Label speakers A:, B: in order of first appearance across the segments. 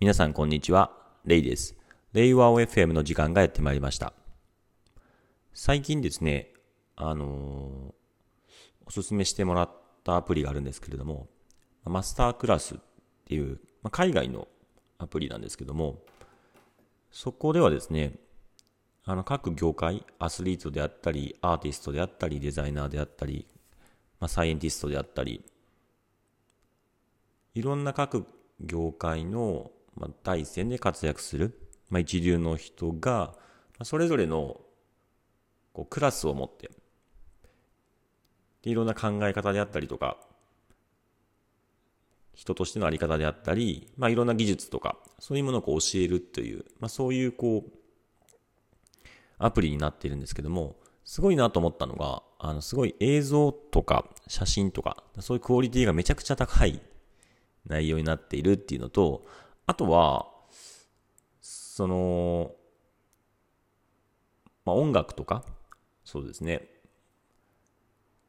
A: 皆さんこんにちは、レイです。レイワオ FM の時間がやってまいりました。最近ですね、あのー、おすすめしてもらったアプリがあるんですけれども、マスタークラスっていう、まあ、海外のアプリなんですけども、そこではですね、あの各業界、アスリートであったり、アーティストであったり、デザイナーであったり、まあ、サイエンティストであったり、いろんな各業界の、まあ、第一線で活躍する、まあ、一流の人が、まあ、それぞれのこうクラスを持ってでいろんな考え方であったりとか人としての在り方であったり、まあ、いろんな技術とかそういうものをこう教えるという、まあ、そういうこうアプリになっているんですけどもすごいなと思ったのがあのすごい映像とか写真とかそういうクオリティがめちゃくちゃ高い内容になっているっていうのと、あとは、その、まあ、音楽とか、そうですね。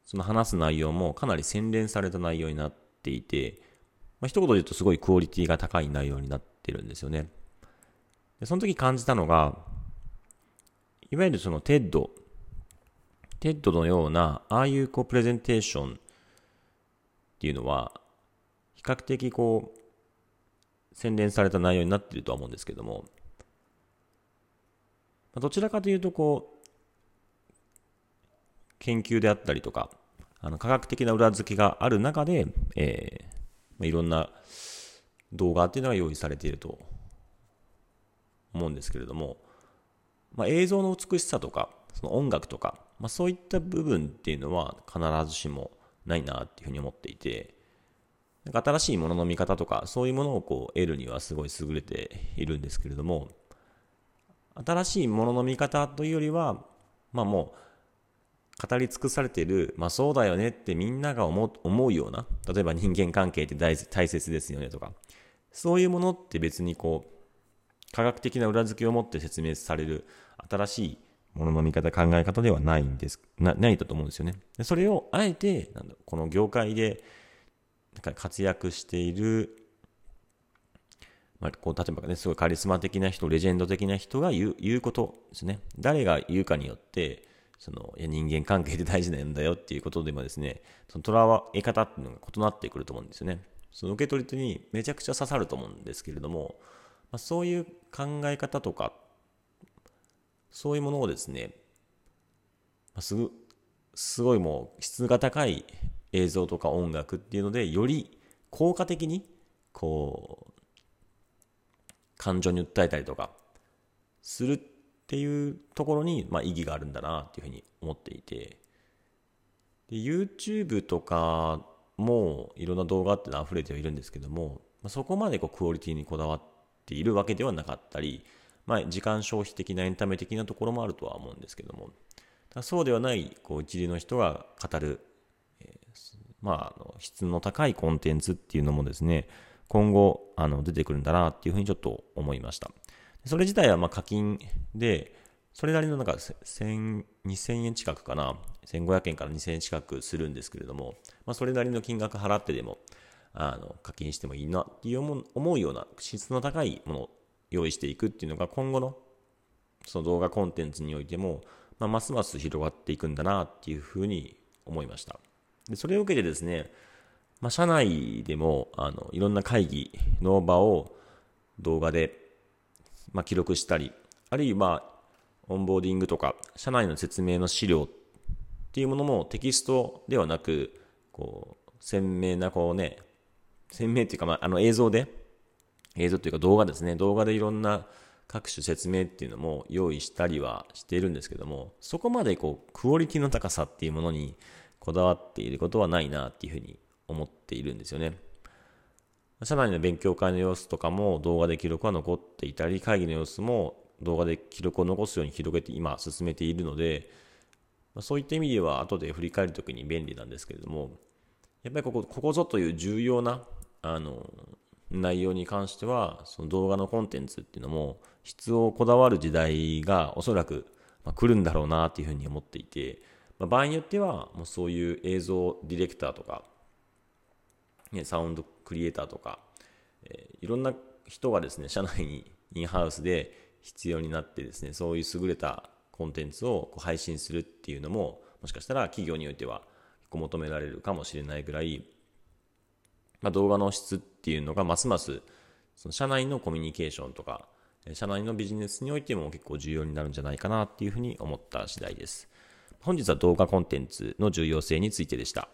A: その話す内容もかなり洗練された内容になっていて、まあ、一言で言うとすごいクオリティが高い内容になってるんですよね。でその時感じたのが、いわゆるその TED、TED のような、ああいうこうプレゼンテーションっていうのは、比較的こう、洗練された内容になっているとは思うんですけども、どちらかというとこう、研究であったりとか、あの科学的な裏付けがある中で、えー、いろんな動画っていうのが用意されていると思うんですけれども、まあ、映像の美しさとか、その音楽とか、まあ、そういった部分っていうのは必ずしもないなっていうふうに思っていて、なんか新しいものの見方とか、そういうものをこう得るにはすごい優れているんですけれども、新しいものの見方というよりは、まあもう、語り尽くされている、まあそうだよねってみんなが思うような、例えば人間関係って大大切ですよねとか、そういうものって別にこう、科学的な裏付けを持って説明される新しいものの見方、考え方ではないんです、なないだと思うんですよね。それをあえて、なんだこの業界でなんか活躍している、まあ、こう例えばね、すごいカリスマ的な人、レジェンド的な人が言う言うことですね。誰が言うかによって、そのいや人間関係で大事なんだよっていうことでもですね、その捉え方っていうのが異なってくると思うんですよね。その受け取り手にめちゃくちゃ刺さると思うんですけれども、まあ、そういう考え方とか、そういうものをですね、まあ、す、すごいもう質が高い映像とか音楽っていうのでより効果的にこう感情に訴えたりとかするっていうところに、まあ、意義があるんだなっていうふうに思っていて。で YouTube とかもいろんな動画ってのは溢れてはいるんですけども、まあ、そこまでこうクオリティにこだわっているわけではなかったり、まあ、時間消費的なエンタメ的なところもあるとは思うんですけども。そうではないこう一流の人が語るまあ、あの質の高いコンテンツっていうのもですね、今後、あの、出てくるんだなっていうふうにちょっと思いました。それ自体は、ま課金で、それなりのなんか、2000円近くかな、1500円から2000円近くするんですけれども、まあ、それなりの金額払ってでも、あの、課金してもいいなっていう思うような質の高いものを用意していくっていうのが今後の、その動画コンテンツにおいても、まあ、ますます広がっていくんだなっていうふうに思いました。でそれを受けてですね、まあ、社内でもあのいろんな会議の場を動画で、まあ、記録したり、あるいはオンボーディングとか、社内の説明の資料っていうものもテキストではなく、こう、鮮明なこうね、鮮明っていうか、まあ、あの映像で、映像というか動画ですね、動画でいろんな各種説明っていうのも用意したりはしているんですけども、そこまでこう、クオリティの高さっていうものにこだわっていることはないなっていうふうに思っているんですよね。社内の勉強会の様子とかも動画で記録は残っていたり、会議の様子も動画で記録を残すように広げて今進めているので、そういった意味では後で振り返るときに便利なんですけれども、やっぱりここ、ここぞという重要な、あの、内容に関しては、その動画のコンテンツっていうのも質をこだわる時代がおそらく来るんだろうなっていうふうに思っていて、まあ、場合によってはもうそういう映像ディレクターとか、ね、サウンドクリエイターとか、えー、いろんな人がですね、社内にインハウスで必要になってですね、そういう優れたコンテンツをこう配信するっていうのも、もしかしたら企業においては結構求められるかもしれないぐらい、まあ、動画の質っていうのがますますその社内のコミュニケーションとか、社内のビジネスにおいても結構重要になるんじゃないかなっていうふうに思った次第です。本日は動画コンテンツの重要性についてでした。